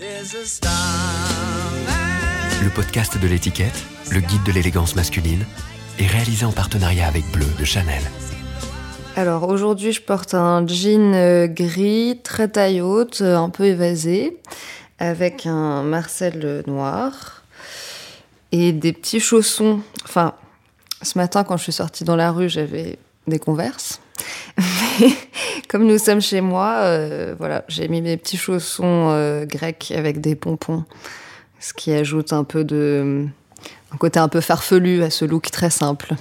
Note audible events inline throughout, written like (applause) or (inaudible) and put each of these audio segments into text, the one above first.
Le podcast de l'étiquette, le guide de l'élégance masculine, est réalisé en partenariat avec Bleu de Chanel. Alors aujourd'hui, je porte un jean euh, gris, très taille haute, euh, un peu évasé, avec un Marcel noir et des petits chaussons. Enfin, ce matin, quand je suis sortie dans la rue, j'avais des converses. (laughs) Comme nous sommes chez moi, euh, voilà, j'ai mis mes petits chaussons grecs avec des pompons, ce qui ajoute un peu de un côté un peu farfelu à ce look très simple.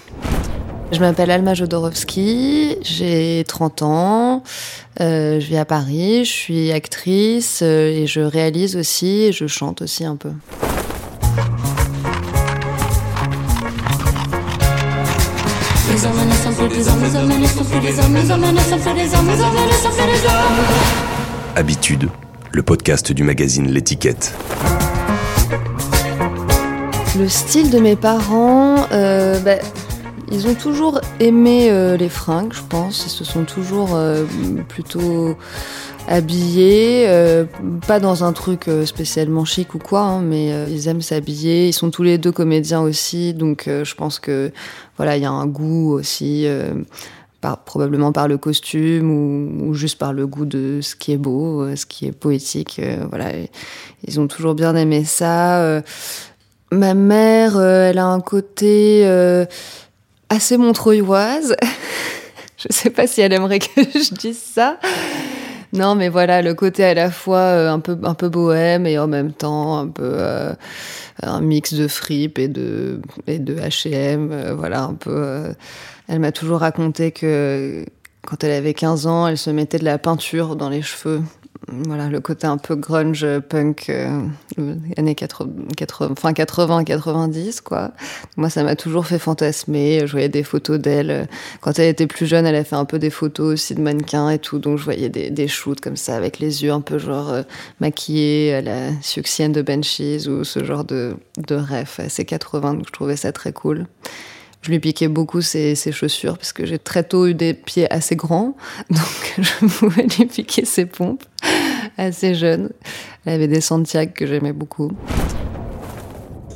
Je m'appelle Alma Jodorowsky, j'ai 30 ans, euh, je vis à Paris, je suis actrice euh, et je réalise aussi et je chante aussi un peu. Habitude, le podcast du magazine L'étiquette. Le style de mes parents, euh, bah, ils ont toujours aimé euh, les fringues, je pense. Ils se sont toujours euh, plutôt habillés, pas dans un truc spécialement chic ou quoi, hein, mais ils aiment s'habiller. Ils sont tous les deux comédiens aussi, donc je pense que voilà, il y a un goût aussi. Probablement par le costume ou, ou, juste par le goût de ce qui est beau, ce qui est poétique. voilà, ils ont toujours bien aimé ça. Ma mère, euh, elle a un côté euh, assez montreuilloise. (laughs) je sais pas si elle aimerait que je dise ça. Non, mais voilà, le côté à la fois euh, un peu un peu bohème et en même temps un peu un mix de fripe et de et de H&M, voilà un peu. elle m'a toujours raconté que quand elle avait 15 ans, elle se mettait de la peinture dans les cheveux voilà, le côté un peu grunge, punk, euh, années 80, 80, fin 80, 90, quoi. Moi, ça m'a toujours fait fantasmer. Je voyais des photos d'elle. Quand elle était plus jeune, elle a fait un peu des photos aussi de mannequins et tout. Donc, je voyais des, shoots comme ça, avec les yeux un peu genre euh, maquillés à la succienne de Benchies ou ce genre de, de rêve assez 80. Donc, je trouvais ça très cool. Je lui piquais beaucoup ses, ses, chaussures parce que j'ai très tôt eu des pieds assez grands, (laughs) donc je pouvais lui piquer ses pompes assez jeune. Elle avait des Santiago que j'aimais beaucoup.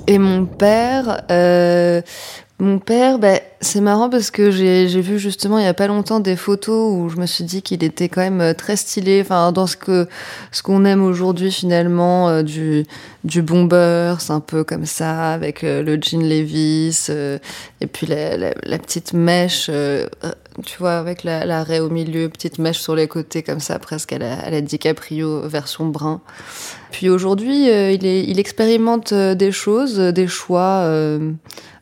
Et mon père, euh, mon père, bah, c'est marrant parce que j'ai vu justement il y a pas longtemps des photos où je me suis dit qu'il était quand même euh, très stylé, enfin dans ce que ce qu'on aime aujourd'hui finalement euh, du du bomber, c'est un peu comme ça avec euh, le jean Levis et puis la, petite mèche, tu vois avec la, raie au milieu, petite mèche sur les côtés comme ça presque à la, à DiCaprio version brun. Puis aujourd'hui il expérimente des choses, des choix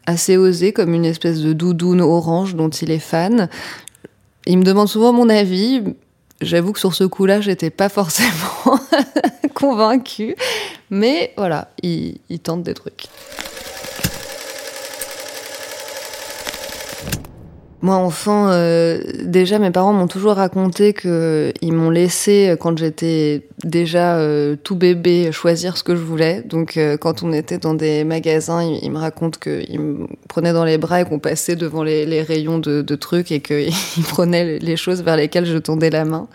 assez osé, comme une espèce de doudoune orange dont il est fan. Il me demande souvent mon avis. J'avoue que sur ce coup-là, j'étais pas (laughs) forcément convaincue. Mais voilà, il, il tente des trucs. Moi, enfant, euh, déjà, mes parents m'ont toujours raconté que ils m'ont laissé, euh, quand j'étais déjà euh, tout bébé, choisir ce que je voulais. Donc, euh, quand on était dans des magasins, ils, me racontent qu'ils me prenaient dans les bras et qu'on passait devant les, les rayons de, de, trucs et qu'ils (laughs) prenaient les choses vers lesquelles je tendais la main.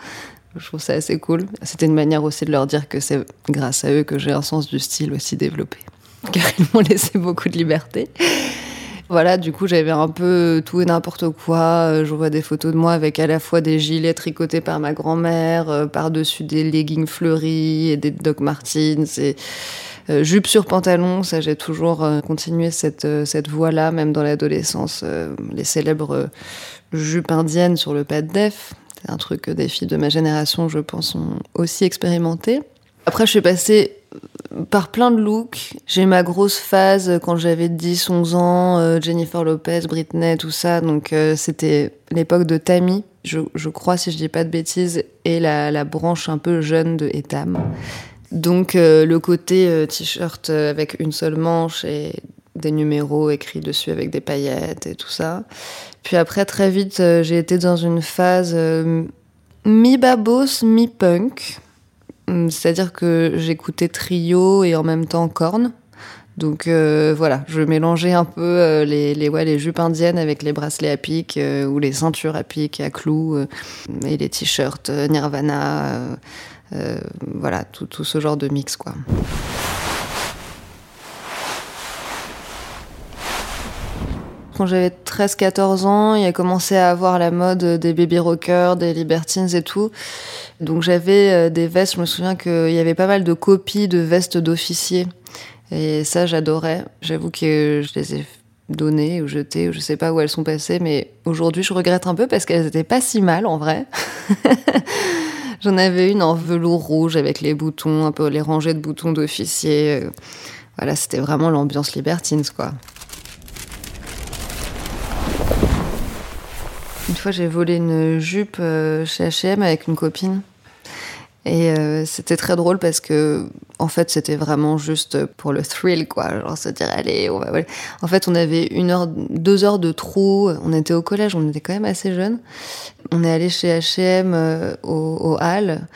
Je trouve ça assez cool. C'était une manière aussi de leur dire que c'est grâce à eux que j'ai un sens du style aussi développé. Car ils m'ont laissé beaucoup de liberté. Voilà, du coup, j'avais un peu tout et n'importe quoi. Euh, je vois des photos de moi avec à la fois des gilets tricotés par ma grand-mère, euh, par-dessus des leggings fleuris et des Doc Martens et euh, jupe sur pantalon. Ça, j'ai toujours continué cette, cette voie-là, même dans l'adolescence. Les célèbres jupes indiennes sur le pas de def. C'est un truc que des filles de ma génération, je pense, ont aussi expérimenté. Après, je suis passée par plein de looks. J'ai ma grosse phase quand j'avais 10, 11 ans, euh, Jennifer Lopez, Britney, tout ça. Donc euh, c'était l'époque de Tammy, je, crois, si je dis pas de bêtises, et la, la branche un peu jeune de Etam. Donc euh, le côté t-shirt avec une seule manche et des numéros écrits dessus avec des paillettes et tout ça. Puis après, très vite, j'ai été dans une phase mi-babos, mi-punk. C'est-à-dire que j'écoutais trio et en même temps corne. Donc euh, voilà, je mélangeais un peu euh, les, les, ouais, les jupes indiennes avec les bracelets à pic euh, ou les ceintures à pic à clous et les t-shirts Nirvana, voilà, tout, tout, ce genre de mix, quoi. Quand j'avais 13-14 ans, il a commencé à avoir la mode des baby rockers, des libertines et tout. Donc j'avais euh, des vestes, je me souviens qu'il y avait pas mal de copies de vestes d'officiers. Et ça, j'adorais. J'avoue que je les ai données ou jetées, ou je sais pas où elles sont passées, mais aujourd'hui, je regrette un peu parce qu'elles étaient pas si mal en vrai. (laughs) J'en avais une en velours rouge avec les boutons, un peu les rangées de boutons d'officiers. Voilà, c'était vraiment l'ambiance libertines, quoi. Une fois, j'ai volé une jupe euh, chez H&M avec une copine. Et euh, c'était très drôle parce que, en fait, c'était vraiment juste pour le thrill, quoi. Genre se dire, allez, on va voler. En fait, on avait une heure, deux heures de trou. On était au collège, on était quand même assez jeunes. On est allé chez H&M au, au Hall.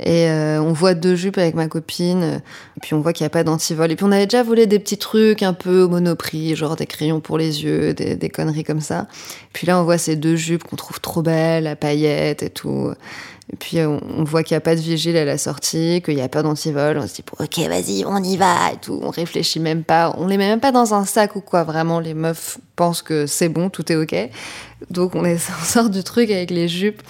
Et euh, on voit deux jupes avec ma copine, et puis on voit qu'il n'y a pas d'antivol. Et puis on avait déjà volé des petits trucs un peu au monoprix, genre des crayons pour les yeux, des, conneries comme ça. Puis là, on voit ces deux jupes qu'on trouve trop belles, à paillettes et tout. Et puis on, voit qu'il n'y a pas de vigile à la sortie, qu'il n'y a pas d'antivol. On se dit, ok, vas-y, on y va et tout. On réfléchit même pas. On les met même pas dans un sac ou quoi. Vraiment, les meufs pensent que c'est bon, tout est ok. Donc on, (laughs) on sort du truc avec les jupes.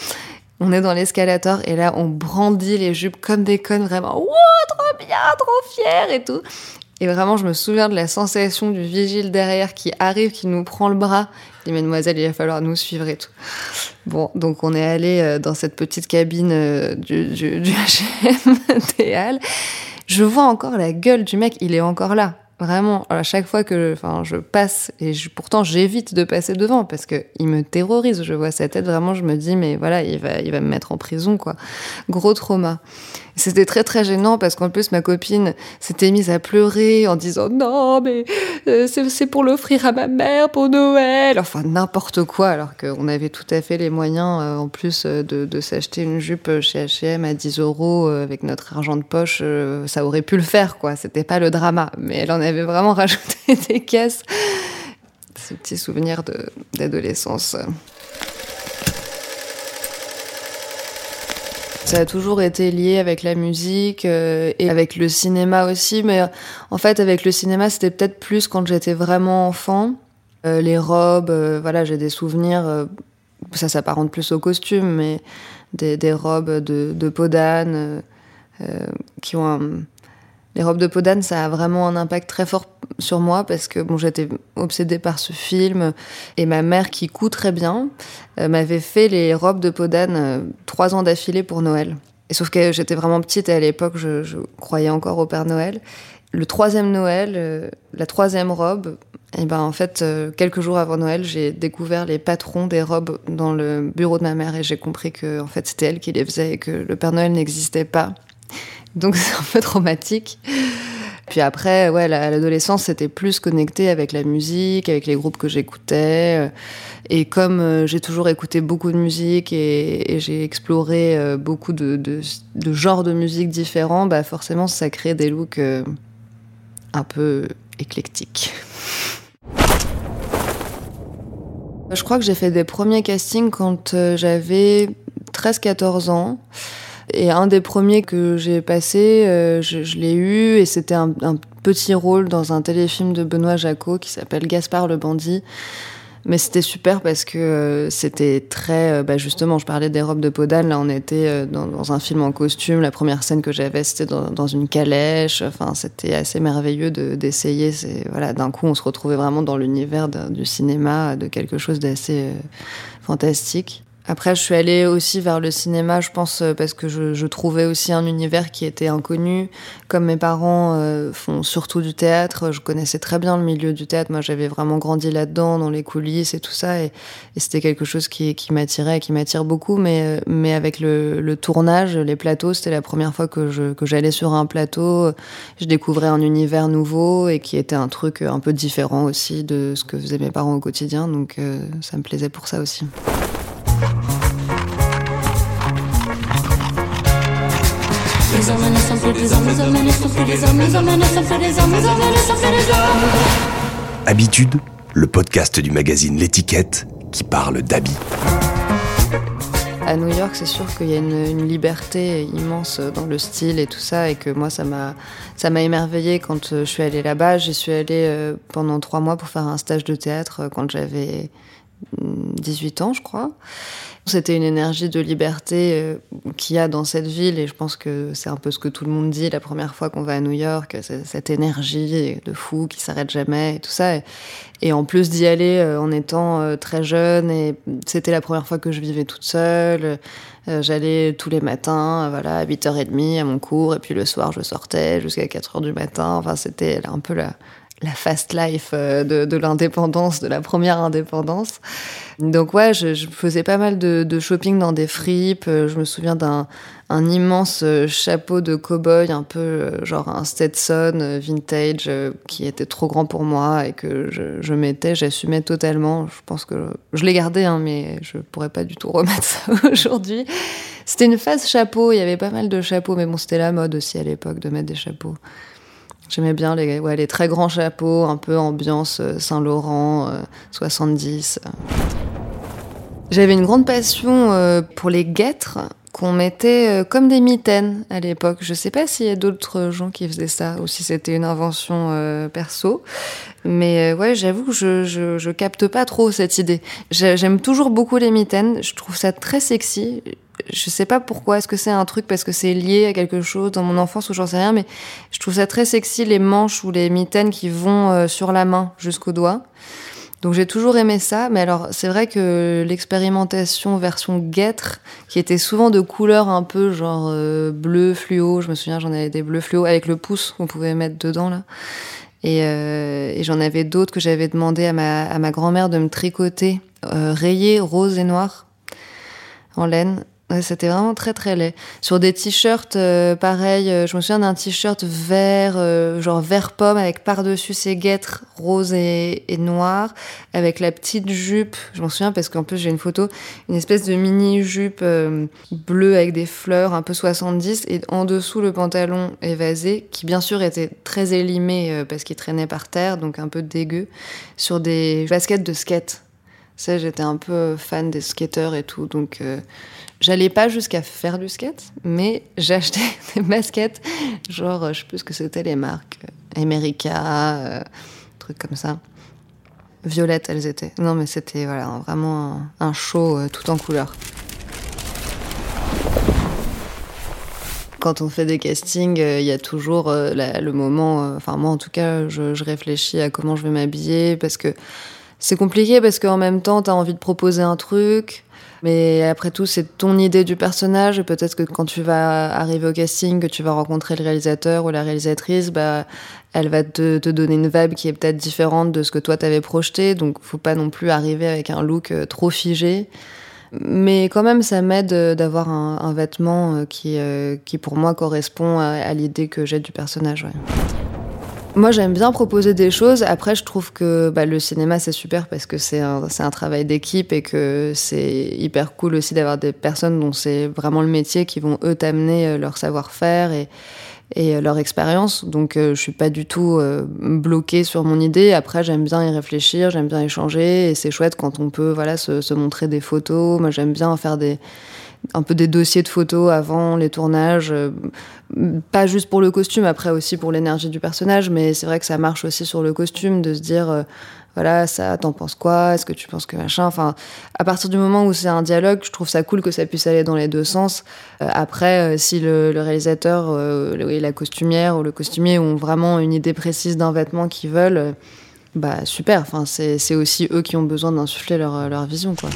On est dans l'escalator et là, on brandit les jupes comme des connes, vraiment. Wow, trop bien, trop fier et tout. Et vraiment, je me souviens de la sensation du vigile derrière qui arrive, qui nous prend le bras. Il dit, mademoiselle, il va falloir nous suivre et tout. Bon, donc on est allé euh, dans cette petite cabine euh, du, du, du (laughs) H&M Je vois encore la gueule du mec, il est encore là. Vraiment, à chaque fois que enfin, je passe, et pourtant j'évite de passer devant parce qu'il me terrorise. Je vois sa tête, vraiment, je me dis, mais voilà, il va, il va me mettre en prison, quoi. Gros trauma. C'était très très gênant parce qu'en plus ma copine s'était mise à pleurer en disant non mais euh, c'est pour l'offrir à ma mère pour Noël, enfin n'importe quoi alors qu'on avait tout à fait les moyens euh, en plus euh, de, s'acheter une jupe chez H&M à 10 euros avec notre argent de poche, ça aurait pu le faire quoi, c'était pas le drama, mais elle en avait vraiment (laughs) rajouté des caisses. Ce petit souvenir d'adolescence. Ça a toujours été lié avec la musique euh, et avec le cinéma aussi, mais euh, en fait avec le cinéma c'était peut-être plus quand j'étais vraiment enfant. Euh, les robes, voilà, j'ai des souvenirs, ça s'apparente plus au costume, mais des, robes de, de peau d'âne qui ont les robes de Podane, ça a vraiment un impact très fort sur moi parce que bon, j'étais obsédée par ce film et ma mère, qui coud très bien, euh, m'avait fait les robes de Podane euh, trois ans d'affilée pour Noël. Et sauf que j'étais vraiment petite et à l'époque, je, croyais encore au Père Noël. Le troisième Noël, euh, la troisième robe, et ben en fait, quelques jours avant Noël, j'ai découvert les patrons des robes dans le bureau de ma mère et j'ai compris que en fait c'était elle qui les faisait et que le Père Noël n'existait pas. Donc (laughs) c'est un peu traumatique. Puis après, ouais, l'adolescence, c'était plus connecté avec la musique, avec les groupes que j'écoutais. Et comme euh, j'ai toujours écouté beaucoup de musique et, j'ai exploré euh, beaucoup de, genres de musique différents, bah forcément, ça crée des looks euh, un peu éclectiques. Je crois que j'ai fait des premiers castings quand j'avais 13-14 ans. Et un des premiers que j'ai passé, euh, je, je l'ai eu et c'était un, un, petit rôle dans un téléfilm de Benoît Jacot qui s'appelle Gaspard le bandit. Mais c'était super parce que euh, c'était très, euh, bah justement, je parlais des robes de Podane. Là, on était dans, dans, un film en costume. La première scène que j'avais, c'était dans, dans, une calèche. Enfin, c'était assez merveilleux d'essayer. voilà, d'un coup, on se retrouvait vraiment dans l'univers du cinéma, de quelque chose d'assez fantastique. Après, je suis allée aussi vers le cinéma, je pense, euh, parce que je, je trouvais aussi un univers qui était inconnu. Comme mes parents euh, font surtout du théâtre, je connaissais très bien le milieu du théâtre. Moi, j'avais vraiment grandi là-dedans, dans les coulisses et tout ça. Et, c'était quelque chose qui, qui m'attirait, qui m'attire beaucoup. Mais, euh, mais avec le, le tournage, les plateaux, c'était la première fois que, je, que j'allais sur un plateau. Je découvrais un univers nouveau et qui était un truc un peu différent aussi de ce que faisaient mes parents au quotidien. Donc, ça me plaisait pour ça aussi. Habitude, le podcast du magazine L'étiquette qui parle d'habits. À New York, c'est sûr qu'il y a une, liberté immense dans le style et tout ça, et que moi, ça m'a, ça m'a émerveillé quand je suis allée là-bas. J'y suis allée pendant trois mois pour faire un stage de théâtre quand j'avais 18 ans, je crois. C'était une énergie de liberté euh, qu'il y a dans cette ville et je pense que c'est un peu ce que tout le monde dit la première fois qu'on va à New York, cette énergie de fou qui s'arrête jamais et tout ça. Et, en plus d'y aller euh, en étant euh, très jeune et c'était la première fois que je vivais toute seule. J'allais tous les matins, voilà, à 8h30 à mon cours et puis le soir je sortais jusqu'à 4h du matin. Enfin, c'était un peu la, la fast life euh, de, l'indépendance, de la première indépendance. Donc ouais, je, faisais pas mal de, shopping dans des fripes. Euh, je me souviens d'un immense euh, chapeau de cow-boy, un peu genre un Stetson vintage qui était trop grand pour moi et que je, mettais, j'assumais totalement. Je pense que je l'ai gardé, hein, mais je pourrais pas du tout remettre ça (laughs) aujourd'hui. C'était une phase chapeau, il y avait pas mal de chapeaux, mais bon, c'était la mode aussi à l'époque de mettre des chapeaux. J'aimais bien les, ouais, les très grands chapeaux, un peu ambiance euh, Saint-Laurent, 70. Euh, J'avais une grande passion euh, pour les guêtres qu'on mettait comme des mitaines à l'époque. Je sais pas s'il y a d'autres gens qui faisaient ça ou si c'était une invention perso. Mais ouais, j'avoue que je, je, je capte pas trop cette idée. J'aime toujours beaucoup les mitaines. Je trouve ça très sexy je sais pas pourquoi. Est-ce que c'est un truc parce que c'est lié à quelque chose dans mon enfance ou j'en sais rien, mais je trouve ça très sexy les manches ou les mitaines qui vont euh, sur la main jusqu'au doigt. Donc j'ai toujours aimé ça, mais alors c'est vrai que l'expérimentation version guêtre, qui était souvent de couleurs un peu genre euh, bleu fluo, je me souviens j'en avais des bleus fluo avec le pouce qu'on pouvait mettre dedans là. Et, euh, et j'en avais d'autres que j'avais demandé à ma, à ma grand-mère de me tricoter, rayés rose et noir en laine. C'était vraiment très très laid. Sur des t-shirts, euh, pareil, euh, je me souviens d'un t-shirt vert, euh, genre vert pomme, avec par-dessus ses guêtres rose et, et avec la petite jupe. Je m'en souviens parce qu'en plus j'ai une photo, une espèce de mini jupe bleue avec des fleurs, un peu 70, et en dessous le pantalon évasé, qui bien sûr était très élimé parce qu'il traînait par terre, donc un peu dégueu, sur des baskets de skate. Ça, j'étais un peu fan des skateurs et tout, donc J'allais pas jusqu'à faire du skate, mais j'achetais (laughs) des baskets, genre, euh, je sais plus ce que c'était les marques, America, euh, trucs comme ça. Violettes, elles étaient. Non, mais c'était voilà, vraiment un, show euh, tout en couleur. Quand on fait des castings, il y a toujours le moment. Enfin, moi, en tout cas, je réfléchis à comment je vais m'habiller parce que c'est compliqué parce qu'en même temps, tu as envie de proposer un truc, mais après tout, c'est ton idée du personnage. Peut-être que quand tu vas arriver au casting, que tu vas rencontrer le réalisateur ou la réalisatrice, bah, elle va te, donner une vibe qui est peut-être différente de ce que toi t'avais projeté. Donc, faut pas non plus arriver avec un look euh, trop figé. Mais quand même, ça m'aide euh, d'avoir un, vêtement euh, qui, qui, pour moi, correspond à, l'idée que j'ai du personnage. Moi, j'aime bien proposer des choses. Après, je trouve que bah, le cinéma, c'est super parce que c'est un, travail d'équipe et que c'est hyper cool aussi d'avoir des personnes dont c'est vraiment le métier qui vont, eux, t'amener euh, leur savoir-faire et, euh, leur expérience. Donc, euh, je suis pas du tout bloquée sur mon idée. Après, j'aime bien y réfléchir, j'aime bien échanger et c'est chouette quand on peut voilà, se, se montrer des photos. Moi, j'aime bien faire des un peu des dossiers de photos avant les tournages, euh, pas juste pour le costume, après aussi pour l'énergie du personnage, mais c'est vrai que ça marche aussi sur le costume de se dire euh, voilà ça t'en penses quoi est-ce que tu penses que machin enfin à partir du moment où c'est un dialogue je trouve ça cool que ça puisse aller dans les deux sens. Euh, après si le, réalisateur et la costumière ou le costumier ont vraiment une idée précise d'un vêtement qu'ils veulent bah super enfin c'est aussi eux qui ont besoin d'insuffler leur, leur vision quoi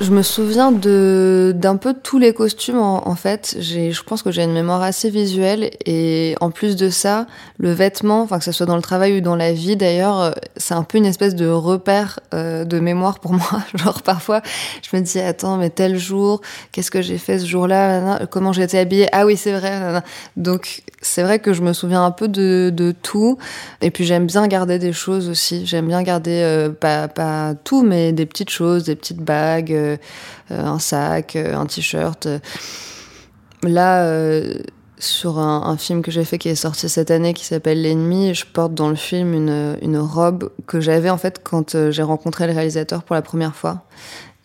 Je me souviens de d'un peu tous les costumes en, fait. J'ai, je pense que j'ai une mémoire assez visuelle et en plus de ça, le vêtement, enfin que ce soit dans le travail ou dans la vie d'ailleurs, euh, c'est un peu une espèce de repère euh, de mémoire pour (laughs) moi. Genre parfois, je me dis attends mais tel jour, qu'est-ce que j'ai fait ce jour-là, comment j'étais habillée, ah oui c'est vrai. Donc c'est vrai que je me souviens un peu de, de tout et puis j'aime bien garder des choses aussi. J'aime bien garder euh, pas pas tout mais des petites choses, des petites bagues un sac, euh, un t-shirt. Là, euh, sur un, film que j'ai fait qui est sorti cette année qui s'appelle L'ennemi. Je porte dans le film une, une robe que j'avais en fait quand euh, j'ai rencontré le réalisateur pour la première fois.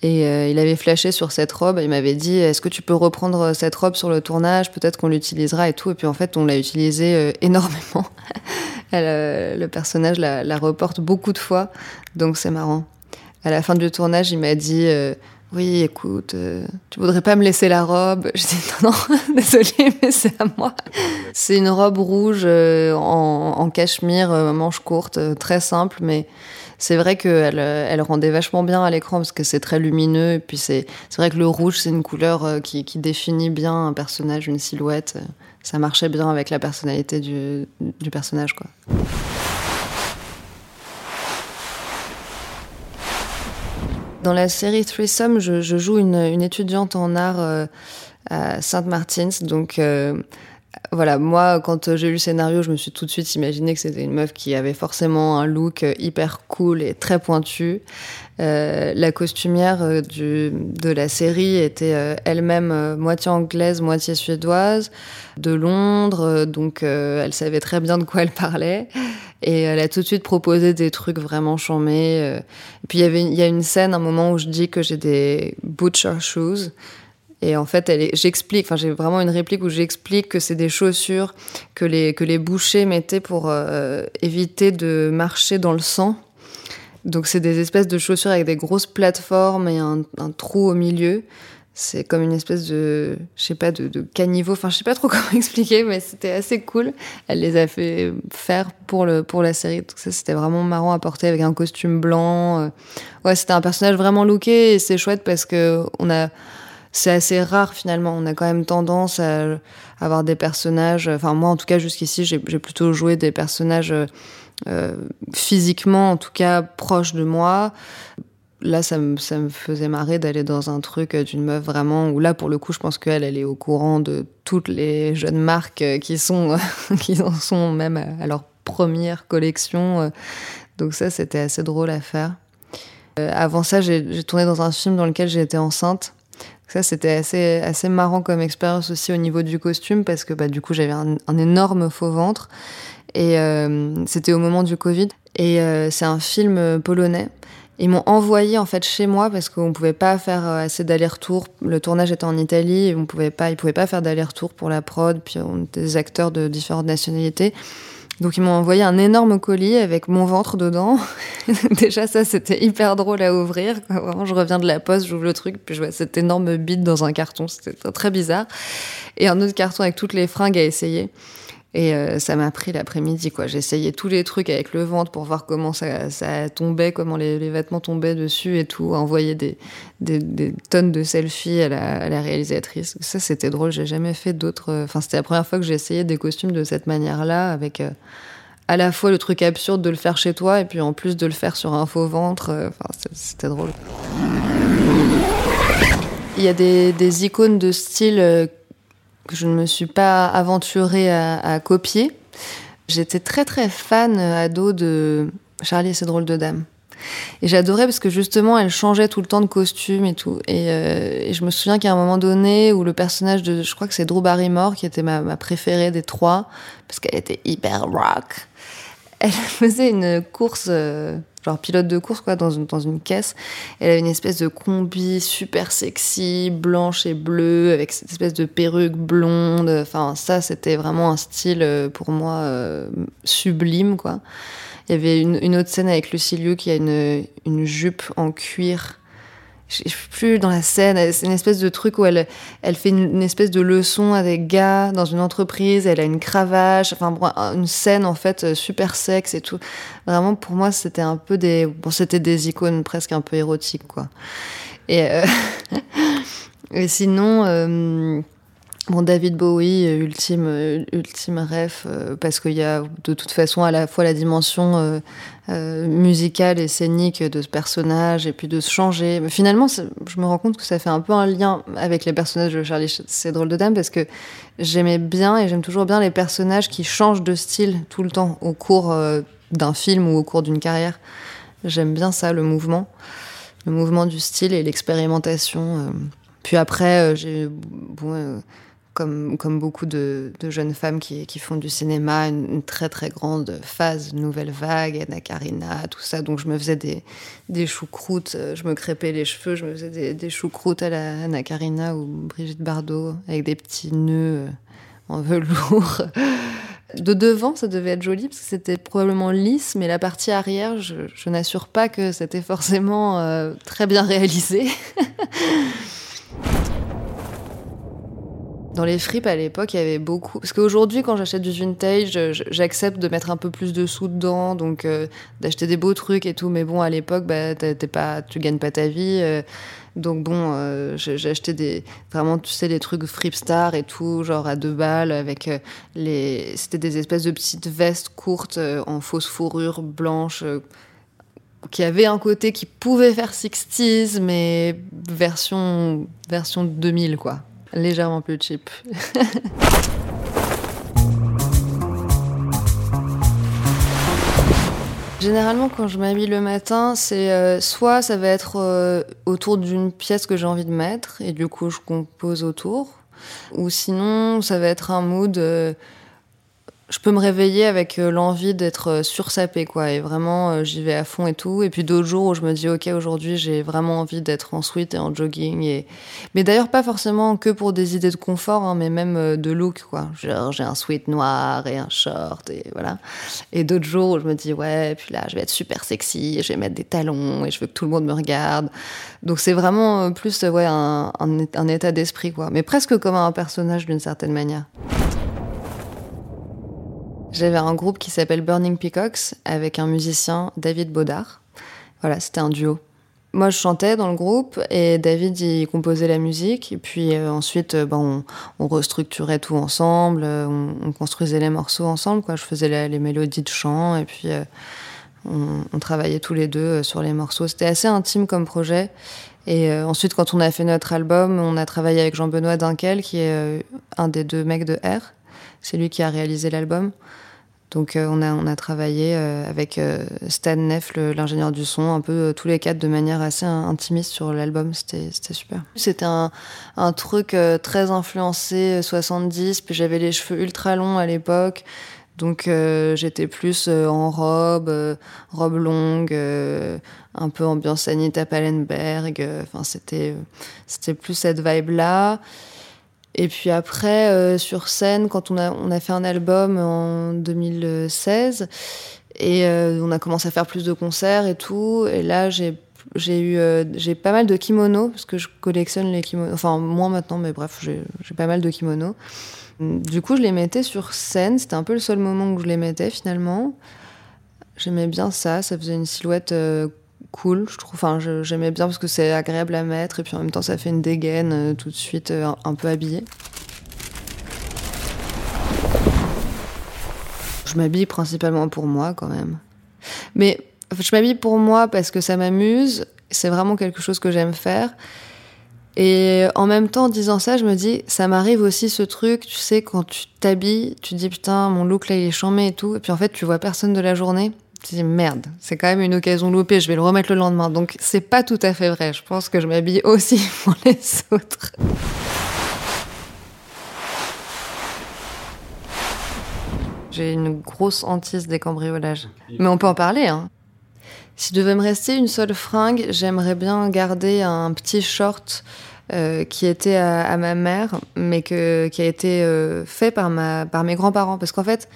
Et euh, il avait flashé sur cette robe. Il m'avait dit Est-ce que tu peux reprendre cette robe sur le tournage? Peut-être qu'on l'utilisera et tout. Et puis en fait, on l'a utilisée euh, (laughs) énormément. Le personnage la, la, reporte beaucoup de fois. Donc c'est marrant. À la fin du tournage, il m'a dit oui, écoute, euh, tu voudrais pas me laisser la robe? Je dis non, non, (laughs) désolée, mais c'est à moi. C'est une robe rouge euh, en, cachemire, euh, manche courte, très simple, mais c'est vrai qu'elle elle rendait vachement bien à l'écran parce que c'est très lumineux. Et puis c'est vrai que le rouge, c'est une couleur qui, qui, définit bien un personnage, une silhouette. Ça marchait bien avec la personnalité du, du personnage, quoi. Dans la série Threesome, je, je joue une, étudiante en art euh, à Sainte-Martins. Donc euh, voilà, moi, quand j'ai lu le scénario, je me suis tout de suite imaginé que c'était une meuf qui avait forcément un look hyper cool et très pointu. Euh, la costumière de la série était elle-même moitié anglaise, moitié suédoise, de Londres, donc elle savait très bien de quoi elle parlait. Et elle a tout de suite proposé des trucs vraiment chambés. Euh. Et puis il y avait, il y a une scène, un moment où je dis que j'ai des butcher shoes. Et en fait, j'explique, enfin, j'ai vraiment une réplique où j'explique que c'est des chaussures que les, que les bouchers mettaient pour euh, éviter de marcher dans le sang. Donc, c'est des espèces de chaussures avec des grosses plateformes et un, trou au milieu c'est comme une espèce de, je sais pas, de, de, caniveau. Enfin, je sais pas trop (laughs) comment expliquer, mais c'était assez cool. Elle les a fait faire pour le pour la série. Donc ça, c'était vraiment marrant à porter avec un costume blanc. Euh. Ouais, c'était un personnage vraiment looké et c'est chouette parce que on a, c'est assez rare finalement. On a quand même tendance à avoir des personnages. Enfin, moi, en tout cas, jusqu'ici, j'ai plutôt joué des personnages. Euh, physiquement, en tout cas, proches de moi, là, ça me, ça me faisait marrer d'aller dans un truc d'une meuf vraiment où là, pour le coup, je pense qu'elle, elle est au courant de toutes les jeunes marques qui sont, (laughs) qui en sont même à leur première collection. Donc ça, c'était assez drôle à faire. Euh, avant ça, j'ai tourné dans un film dans lequel j'étais enceinte. Ça, c'était assez, assez marrant comme expérience aussi au niveau du costume parce que bah, du coup, j'avais un, énorme faux ventre. Et euh, c'était au moment du Covid. Et euh, c'est un film polonais. Ils m'ont envoyé en fait chez moi parce qu'on pouvait pas faire euh, assez d'allers-retours. Le tournage était en Italie et on pouvait pas, ils pouvaient pas faire d'allers-retours pour la prod. Puis on était des acteurs de différentes nationalités. Donc ils m'ont envoyé un énorme colis avec mon ventre dedans. (laughs) Déjà ça c'était hyper drôle à ouvrir. Vraiment, je reviens de la poste, j'ouvre le truc, puis je vois cette énorme bite dans un carton. C'était très bizarre. Et un autre carton avec toutes les fringues à essayer. Et euh, ça m'a pris l'après-midi, quoi. Essayé tous les trucs avec le ventre pour voir comment ça, ça tombait, comment les, vêtements tombaient dessus et tout. Envoyer des, tonnes de selfies à la, réalisatrice. Ça, c'était drôle. J'ai jamais fait d'autres. Euh, enfin, c'était la première fois que j'ai essayé des costumes de cette manière-là, avec euh, à la fois le truc absurde de le faire chez toi et puis en plus de le faire sur un faux ventre. Enfin, c'était drôle. Il y a des icônes de style que je ne me suis pas aventurée à, à copier. J'étais très très fan euh, ado de Charlie et ses drôles de dames. Et j'adorais parce que justement, elle changeait tout le temps de costume et tout. Et, euh, et je me souviens qu'à un moment donné où le personnage de, je crois que c'est Drew Barrymore qui était ma, ma préférée des trois, parce qu'elle était hyper rock. Elle (laughs) faisait une course euh, genre pilote de course quoi, dans une, dans une caisse. Elle avait une espèce de combi super sexy, blanche et bleue, avec cette espèce de perruque blonde. Enfin, ça, c'était vraiment un style euh, pour moi euh, sublime, quoi. Il y avait une, autre scène avec Lucy Liu qui a une, une jupe en cuir je sais plus dans la scène, c'est une espèce de truc où elle, elle fait une, espèce de leçon des gars dans une entreprise, elle a une cravache, enfin une scène en fait super sexe et tout. Vraiment pour moi c'était un peu des, bon c'était des icônes presque un peu érotiques quoi. Et, euh, (laughs) et sinon. Euh, Bon, David Bowie, euh, ultime, euh, ultime ref, euh, parce qu'il y a de toute façon à la fois la dimension euh, musicale et scénique de ce personnage, et puis de se changer. Finalement, je me rends compte que ça fait un peu un lien avec les personnages de Charlie C'est drôle de dame, parce que j'aimais bien et j'aime toujours bien les personnages qui changent de style tout le temps au cours d'un film ou au cours d'une carrière. J'aime bien ça, le mouvement, le mouvement du style et l'expérimentation. Puis après, j'ai bon comme, beaucoup de, jeunes femmes qui, font du cinéma, une, très très grande phase, nouvelle vague, Anna Karina, tout ça. Donc je me faisais des, choucroutes, je me crêpais les cheveux, je me faisais des, choucroutes à la Anna ou Brigitte Bardot avec des petits nœuds en velours. De devant, ça devait être joli parce que c'était probablement lisse, mais la partie arrière, je, n'assure pas que c'était forcément euh, très bien réalisé. (laughs) Dans les fripes à l'époque, il y avait beaucoup. Parce qu'aujourd'hui, quand j'achète du vintage, j'accepte de mettre un peu plus de sous dedans, donc euh, d'acheter des beaux trucs et tout. Mais bon, à l'époque, bah, t'es pas, tu gagnes pas ta vie. Euh, donc bon, euh, j'ai acheté des vraiment, tu sais, trucs Fripstar et tout, genre à deux balles avec les. C'était des espèces de petites vestes courtes en fausse fourrure blanche qui avaient un côté qui pouvait faire 60s, mais version version 2000 quoi légèrement plus cheap. (laughs) Généralement, quand je m'habille le matin, c'est euh, soit ça va être euh, autour d'une pièce que j'ai envie de mettre, et du coup je compose autour, ou sinon ça va être un mood euh, je peux me réveiller avec euh, l'envie d'être euh, sursapée, quoi. Et vraiment, euh, j'y vais à fond et tout. Et puis d'autres jours où je me dis, OK, aujourd'hui, j'ai vraiment envie d'être en sweat et en jogging. Et... Mais d'ailleurs, pas forcément que pour des idées de confort, hein, mais même de look, quoi. Genre, j'ai un sweat noir et un short, et voilà. Et d'autres jours où je me dis, ouais, puis là, je vais être super sexy, je vais mettre des talons et je veux que tout le monde me regarde. Donc c'est vraiment plus, ouais, un, un état d'esprit, quoi. Mais presque comme un personnage d'une certaine manière. J'avais un groupe qui s'appelle Burning Peacocks avec un musicien, David Baudard. Voilà, c'était un duo. Moi, je chantais dans le groupe et David, il composait la musique. Et puis euh, ensuite, euh, ben, on, restructurait tout ensemble, euh, on, construisait les morceaux ensemble. Je faisais les mélodies de chant et puis on, travaillait tous les deux sur les morceaux. C'était assez intime comme projet. Et ensuite, quand on a fait notre album, on a travaillé avec Jean-Benoît Dinkel, qui est un des deux mecs de R. C'est lui qui a réalisé l'album. Donc euh, on, a, on a travaillé euh, avec euh, Stan Neff, l'ingénieur du son, un peu tous les quatre de manière assez intimiste sur l'album. C'était super. C'était un, un, truc très influencé 70, puis j'avais les cheveux ultra longs à l'époque. Donc j'étais plus en robe, robe longue, un peu ambiance Anita Pallenberg. Enfin c'était plus cette vibe là. Et puis après, euh, sur scène, quand on a, on a fait un album en 2016, et euh, on a commencé à faire plus de concerts et tout, et là, j'ai j'ai eu euh, j'ai pas mal de kimonos parce que je collectionne les kimonos enfin moins maintenant mais bref j'ai pas mal de kimonos. Du coup je les mettais sur scène c'était un peu le seul moment où je les mettais finalement. J'aimais bien ça ça faisait une silhouette cool, je trouve. Enfin, j'aimais bien parce que c'est agréable à mettre et puis en même temps ça fait une dégaine euh, tout de suite euh, un, peu habillée. Je m'habille principalement pour moi quand même. Mais je m'habille pour moi parce que ça m'amuse, c'est vraiment quelque chose que j'aime faire. Et en même temps, en disant ça, je me dis, ça m'arrive aussi ce truc, tu sais, quand tu t'habilles, tu dis putain, mon look là il est chambé et tout, et puis en fait tu vois personne de la journée dis merde, c'est quand même une occasion loupée, je vais le remettre le lendemain. Donc c'est pas tout à fait vrai. Je pense que je m'habille aussi (laughs) pour les autres. J'ai une grosse hantise des cambriolages. Mais on peut en parler, hein. Si devait me rester une seule fringue, j'aimerais bien garder un petit short euh, qui était à, ma mère, mais que, qui a été euh, fait par, ma, par mes grands-parents. Parce qu'en fait,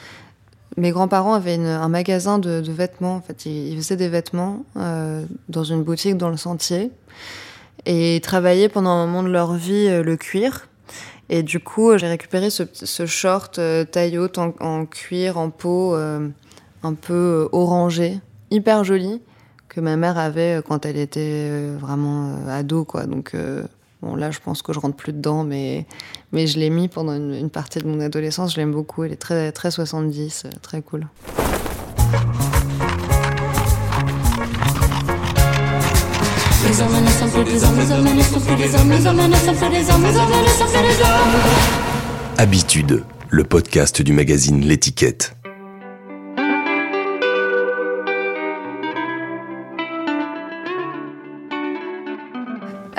mes grands-parents avaient un magasin de, vêtements. En fait, ils, faisaient des vêtements euh, dans une boutique dans le Sentier et ils travaillaient pendant un moment de leur vie euh, le cuir. Et du coup, j'ai récupéré ce, short euh, taille haute en, cuir, en peau, un peu orangé, hyper joli, que ma mère avait quand elle était vraiment ado, quoi. Donc Bon, là, je pense que je rentre plus dedans, mais, mais je l'ai mis pendant une, partie de mon adolescence. Je l'aime beaucoup. Elle est très, très 70, euh, très cool. Habitude, le podcast du magazine L'étiquette.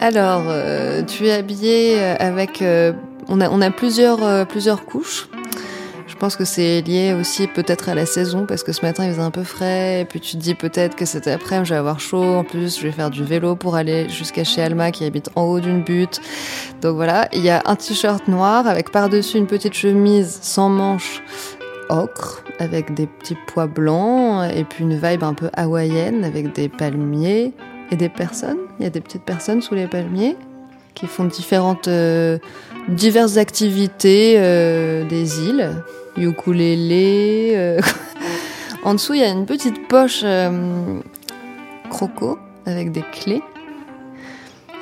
Alors, euh, tu es habillée euh, avec, euh, on, a, on a plusieurs, plusieurs couches. Je pense que c'est lié aussi peut-être à la saison parce que ce matin il faisait un peu frais et puis tu te dis peut-être que cet après-midi je vais avoir chaud. En plus je vais faire du vélo pour aller jusqu'à chez Alma qui habite en haut d'une butte. Donc voilà il y a un t-shirt noir avec par-dessus une petite chemise sans manches ocre avec des petits pois blancs et puis une vibe un peu hawaïenne avec des palmiers et des personnes il y a des petites personnes sous les palmiers qui font différentes euh, diverses activités euh, des îles ukulélé. Euh. (laughs) en dessous, il y a une petite poche croco avec des clés.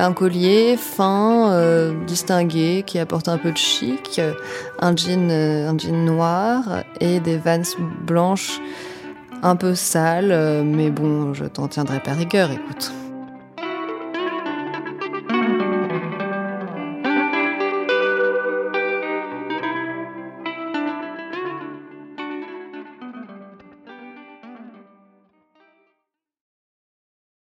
Un collier fin, distingué, qui apporte un peu de chic, un jean, un jean noir et des vans blanches un peu sales, mais bon, je t'en tiendrai pas rigueur, écoute.